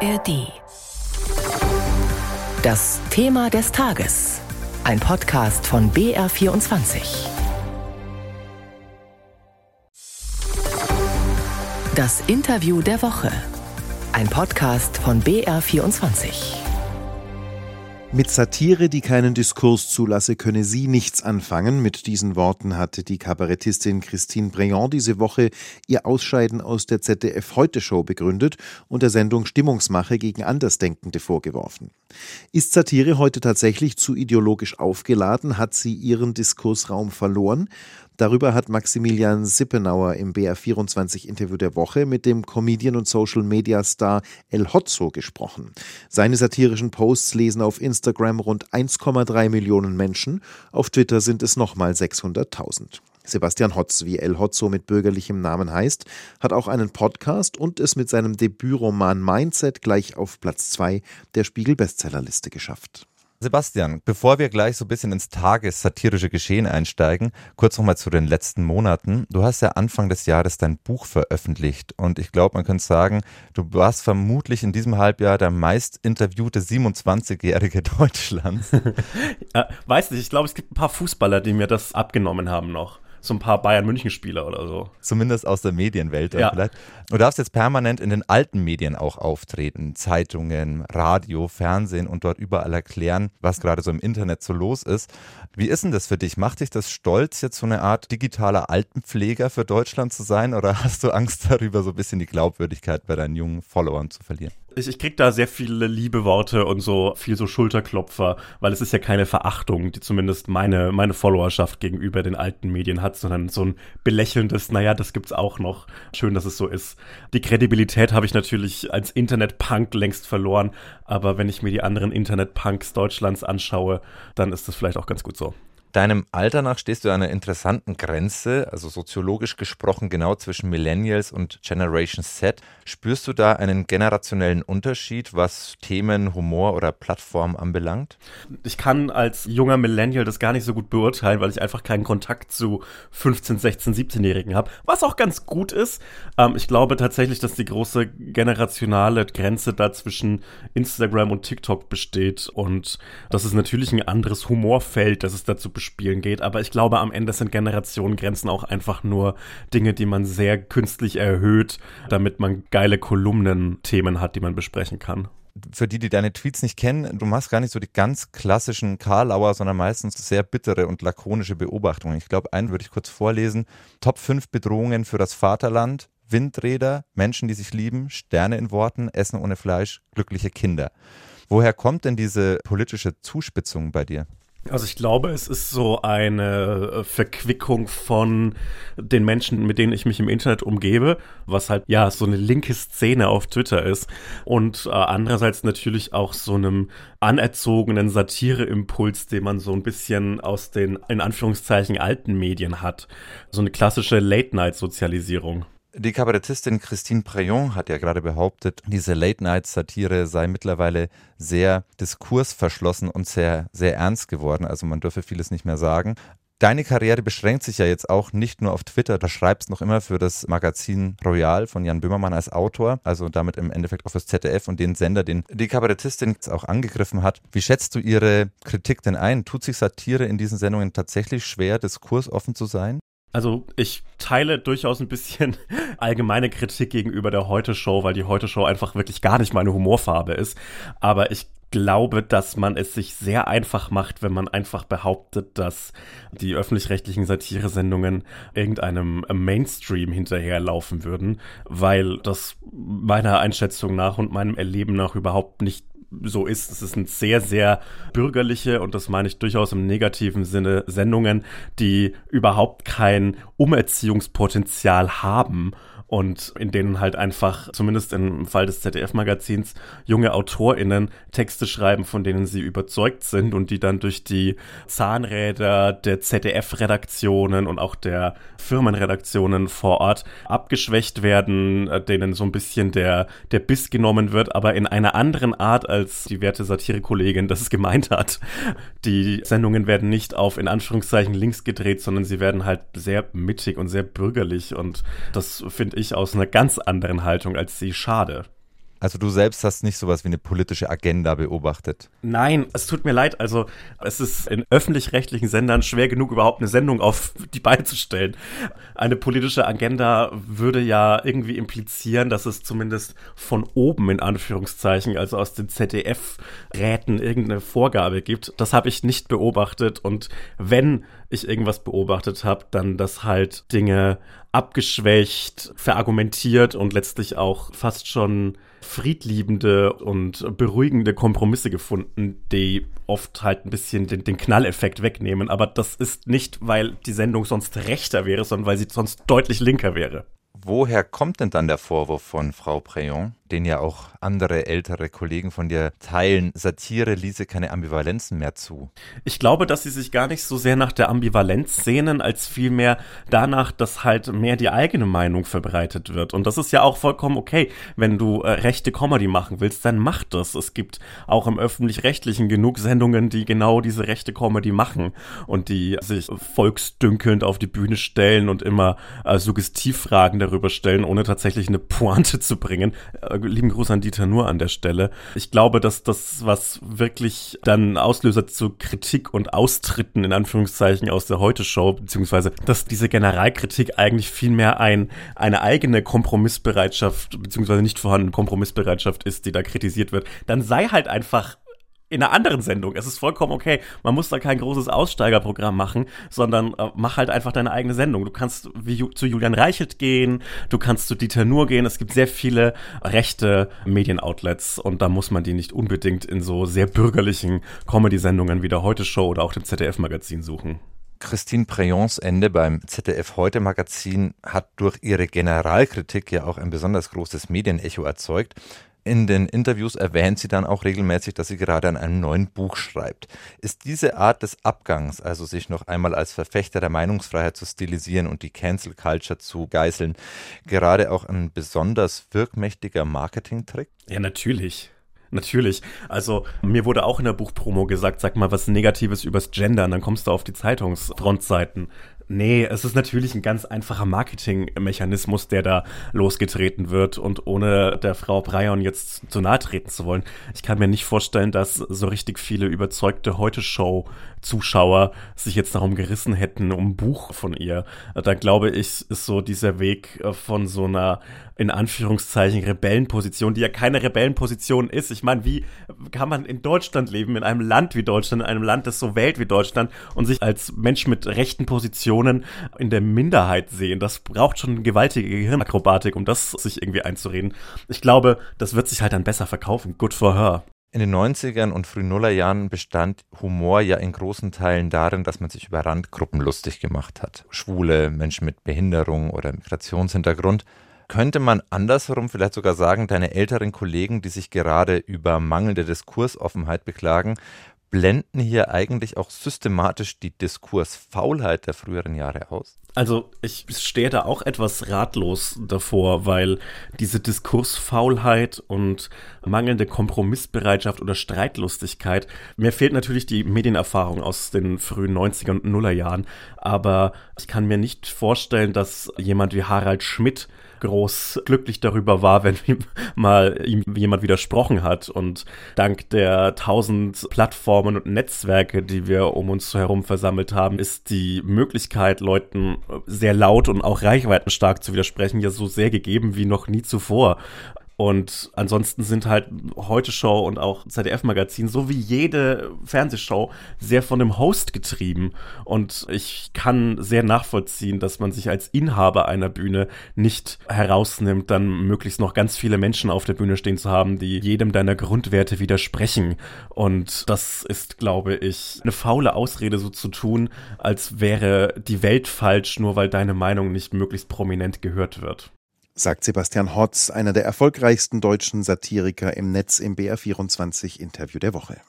ARD. Das Thema des Tages. Ein Podcast von BR24. Das Interview der Woche. Ein Podcast von BR24. Mit Satire, die keinen Diskurs zulasse, könne sie nichts anfangen. Mit diesen Worten hatte die Kabarettistin Christine Briand diese Woche ihr Ausscheiden aus der ZDF Heute Show begründet und der Sendung Stimmungsmache gegen Andersdenkende vorgeworfen. Ist Satire heute tatsächlich zu ideologisch aufgeladen? Hat sie ihren Diskursraum verloren? Darüber hat Maximilian Sippenauer im BR24-Interview der Woche mit dem Comedian und Social-Media-Star El Hotzo gesprochen. Seine satirischen Posts lesen auf Instagram rund 1,3 Millionen Menschen, auf Twitter sind es nochmal 600.000. Sebastian Hotz, wie El Hotzo mit bürgerlichem Namen heißt, hat auch einen Podcast und es mit seinem Debütroman Mindset gleich auf Platz 2 der Spiegel-Bestsellerliste geschafft. Sebastian, bevor wir gleich so ein bisschen ins tagessatirische Geschehen einsteigen, kurz nochmal zu den letzten Monaten. Du hast ja Anfang des Jahres dein Buch veröffentlicht und ich glaube, man könnte sagen, du warst vermutlich in diesem Halbjahr der meist interviewte 27-Jährige Deutschlands. ja, weiß nicht, ich glaube, es gibt ein paar Fußballer, die mir das abgenommen haben noch so ein paar Bayern-München-Spieler oder so. Zumindest aus der Medienwelt ja. vielleicht. Du darfst jetzt permanent in den alten Medien auch auftreten. Zeitungen, Radio, Fernsehen und dort überall erklären, was gerade so im Internet so los ist. Wie ist denn das für dich? Macht dich das stolz, jetzt so eine Art digitaler Altenpfleger für Deutschland zu sein? Oder hast du Angst darüber, so ein bisschen die Glaubwürdigkeit bei deinen jungen Followern zu verlieren? Ich, ich krieg da sehr viele liebe Worte und so viel so Schulterklopfer, weil es ist ja keine Verachtung, die zumindest meine, meine Followerschaft gegenüber den alten Medien hat, sondern so ein belächelndes, naja, das gibt's auch noch. Schön, dass es so ist. Die Kredibilität habe ich natürlich als Internetpunk längst verloren, aber wenn ich mir die anderen Internetpunks Deutschlands anschaue, dann ist das vielleicht auch ganz gut so. Deinem Alter nach stehst du an einer interessanten Grenze, also soziologisch gesprochen genau zwischen Millennials und Generation Z. Spürst du da einen generationellen Unterschied, was Themen, Humor oder Plattform anbelangt? Ich kann als junger Millennial das gar nicht so gut beurteilen, weil ich einfach keinen Kontakt zu 15, 16, 17-Jährigen habe, was auch ganz gut ist. Ähm, ich glaube tatsächlich, dass die große generationale Grenze da zwischen Instagram und TikTok besteht und dass es natürlich ein anderes Humorfeld, das es dazu besteht Spielen geht. Aber ich glaube, am Ende sind Generationengrenzen auch einfach nur Dinge, die man sehr künstlich erhöht, damit man geile Kolumnen-Themen hat, die man besprechen kann für die, die deine Tweets nicht kennen, du machst gar nicht so die ganz klassischen Karlauer, sondern meistens sehr bittere und lakonische Beobachtungen. Ich glaube, einen würde ich kurz vorlesen. Top 5 Bedrohungen für das Vaterland. Windräder, Menschen, die sich lieben, Sterne in Worten, Essen ohne Fleisch, glückliche Kinder. Woher kommt denn diese politische Zuspitzung bei dir? Also ich glaube, es ist so eine äh, Verquickung von den Menschen, mit denen ich mich im Internet umgebe, was halt ja so eine linke Szene auf Twitter ist und äh, andererseits natürlich auch so einem anerzogenen Satireimpuls, den man so ein bisschen aus den in Anführungszeichen alten Medien hat, so eine klassische Late-Night-Sozialisierung. Die Kabarettistin Christine Preyon hat ja gerade behauptet, diese Late-Night-Satire sei mittlerweile sehr diskursverschlossen und sehr, sehr ernst geworden. Also man dürfe vieles nicht mehr sagen. Deine Karriere beschränkt sich ja jetzt auch nicht nur auf Twitter. Da schreibst noch immer für das Magazin Royal von Jan Böhmermann als Autor, also damit im Endeffekt auch fürs ZDF und den Sender, den die Kabarettistin jetzt auch angegriffen hat. Wie schätzt du ihre Kritik denn ein? Tut sich Satire in diesen Sendungen tatsächlich schwer, diskursoffen zu sein? Also ich teile durchaus ein bisschen allgemeine Kritik gegenüber der Heute-Show, weil die Heute-Show einfach wirklich gar nicht meine Humorfarbe ist. Aber ich glaube, dass man es sich sehr einfach macht, wenn man einfach behauptet, dass die öffentlich-rechtlichen Satiresendungen irgendeinem Mainstream hinterherlaufen würden, weil das meiner Einschätzung nach und meinem Erleben nach überhaupt nicht so ist. Es sind sehr, sehr bürgerliche, und das meine ich durchaus im negativen Sinne, Sendungen, die überhaupt kein Umerziehungspotenzial haben und in denen halt einfach, zumindest im Fall des ZDF-Magazins, junge AutorInnen Texte schreiben, von denen sie überzeugt sind und die dann durch die Zahnräder der ZDF-Redaktionen und auch der Firmenredaktionen vor Ort abgeschwächt werden, äh, denen so ein bisschen der, der Biss genommen wird, aber in einer anderen Art, als die werte Satire-Kollegin das gemeint hat. Die Sendungen werden nicht auf in Anführungszeichen links gedreht, sondern sie werden halt sehr mittig und sehr bürgerlich und das finde ich aus einer ganz anderen Haltung als sie schade. Also du selbst hast nicht sowas wie eine politische Agenda beobachtet. Nein, es tut mir leid. Also es ist in öffentlich-rechtlichen Sendern schwer genug, überhaupt eine Sendung auf die Beine zu stellen. Eine politische Agenda würde ja irgendwie implizieren, dass es zumindest von oben in Anführungszeichen, also aus den ZDF-Räten irgendeine Vorgabe gibt. Das habe ich nicht beobachtet. Und wenn ich irgendwas beobachtet habe, dann dass halt Dinge abgeschwächt, verargumentiert und letztlich auch fast schon friedliebende und beruhigende Kompromisse gefunden, die oft halt ein bisschen den, den Knalleffekt wegnehmen. Aber das ist nicht, weil die Sendung sonst rechter wäre, sondern weil sie sonst deutlich linker wäre. Woher kommt denn dann der Vorwurf von Frau Preyon? Den ja auch andere ältere Kollegen von dir teilen, Satire ließe keine Ambivalenzen mehr zu. Ich glaube, dass sie sich gar nicht so sehr nach der Ambivalenz sehnen, als vielmehr danach, dass halt mehr die eigene Meinung verbreitet wird. Und das ist ja auch vollkommen okay. Wenn du äh, rechte Comedy machen willst, dann mach das. Es gibt auch im öffentlich-rechtlichen genug Sendungen, die genau diese rechte Comedy machen und die sich volksdünkelnd auf die Bühne stellen und immer äh, Suggestivfragen darüber stellen, ohne tatsächlich eine Pointe zu bringen. Äh, lieben Gruß an Dieter Nur an der Stelle. Ich glaube, dass das, was wirklich dann Auslöser zu Kritik und Austritten in Anführungszeichen aus der Heute-Show, beziehungsweise, dass diese Generalkritik eigentlich vielmehr ein, eine eigene Kompromissbereitschaft, beziehungsweise nicht vorhandene Kompromissbereitschaft ist, die da kritisiert wird, dann sei halt einfach in einer anderen Sendung. Es ist vollkommen okay. Man muss da kein großes Aussteigerprogramm machen, sondern äh, mach halt einfach deine eigene Sendung. Du kannst wie zu Julian Reichelt gehen, du kannst zu Dieter Nur gehen. Es gibt sehr viele rechte Medienoutlets und da muss man die nicht unbedingt in so sehr bürgerlichen Comedy-Sendungen wie der Heute Show oder auch dem ZDF-Magazin suchen. Christine Preyons Ende beim ZDF Heute Magazin hat durch ihre Generalkritik ja auch ein besonders großes Medienecho erzeugt. In den Interviews erwähnt sie dann auch regelmäßig, dass sie gerade an einem neuen Buch schreibt. Ist diese Art des Abgangs, also sich noch einmal als Verfechter der Meinungsfreiheit zu stilisieren und die Cancel Culture zu geißeln, gerade auch ein besonders wirkmächtiger Marketingtrick? Ja, natürlich. Natürlich. Also mir wurde auch in der Buchpromo gesagt, sag mal was Negatives übers Gender, und dann kommst du auf die Zeitungsfrontseiten. Nee, es ist natürlich ein ganz einfacher Marketingmechanismus, der da losgetreten wird. Und ohne der Frau Breyon jetzt zu nahe treten zu wollen, ich kann mir nicht vorstellen, dass so richtig viele überzeugte Heute-Show-Zuschauer sich jetzt darum gerissen hätten, um ein Buch von ihr. Da glaube ich, ist so dieser Weg von so einer in Anführungszeichen Rebellenposition, die ja keine Rebellenposition ist. Ich meine, wie kann man in Deutschland leben, in einem Land wie Deutschland, in einem Land, das so wählt wie Deutschland und sich als Mensch mit rechten Positionen in der Minderheit sehen? Das braucht schon gewaltige Gehirnakrobatik, um das sich irgendwie einzureden. Ich glaube, das wird sich halt dann besser verkaufen. Good for her. In den 90ern und frühen Nullerjahren bestand Humor ja in großen Teilen darin, dass man sich über Randgruppen lustig gemacht hat. Schwule, Menschen mit Behinderung oder Migrationshintergrund. Könnte man andersherum vielleicht sogar sagen, deine älteren Kollegen, die sich gerade über mangelnde Diskursoffenheit beklagen, blenden hier eigentlich auch systematisch die Diskursfaulheit der früheren Jahre aus? Also ich stehe da auch etwas ratlos davor, weil diese Diskursfaulheit und mangelnde Kompromissbereitschaft oder Streitlustigkeit, mir fehlt natürlich die Medienerfahrung aus den frühen 90er und Nullerjahren, aber ich kann mir nicht vorstellen, dass jemand wie Harald Schmidt groß glücklich darüber war, wenn ihm mal ihm jemand widersprochen hat. Und dank der tausend Plattformen und Netzwerke, die wir um uns herum versammelt haben, ist die Möglichkeit, Leuten sehr laut und auch reichweitenstark zu widersprechen, ja so sehr gegeben wie noch nie zuvor. Und ansonsten sind halt Heute Show und auch ZDF-Magazin, so wie jede Fernsehshow, sehr von dem Host getrieben. Und ich kann sehr nachvollziehen, dass man sich als Inhaber einer Bühne nicht herausnimmt, dann möglichst noch ganz viele Menschen auf der Bühne stehen zu haben, die jedem deiner Grundwerte widersprechen. Und das ist, glaube ich, eine faule Ausrede, so zu tun, als wäre die Welt falsch, nur weil deine Meinung nicht möglichst prominent gehört wird sagt Sebastian Hotz, einer der erfolgreichsten deutschen Satiriker im Netz im BR24 Interview der Woche.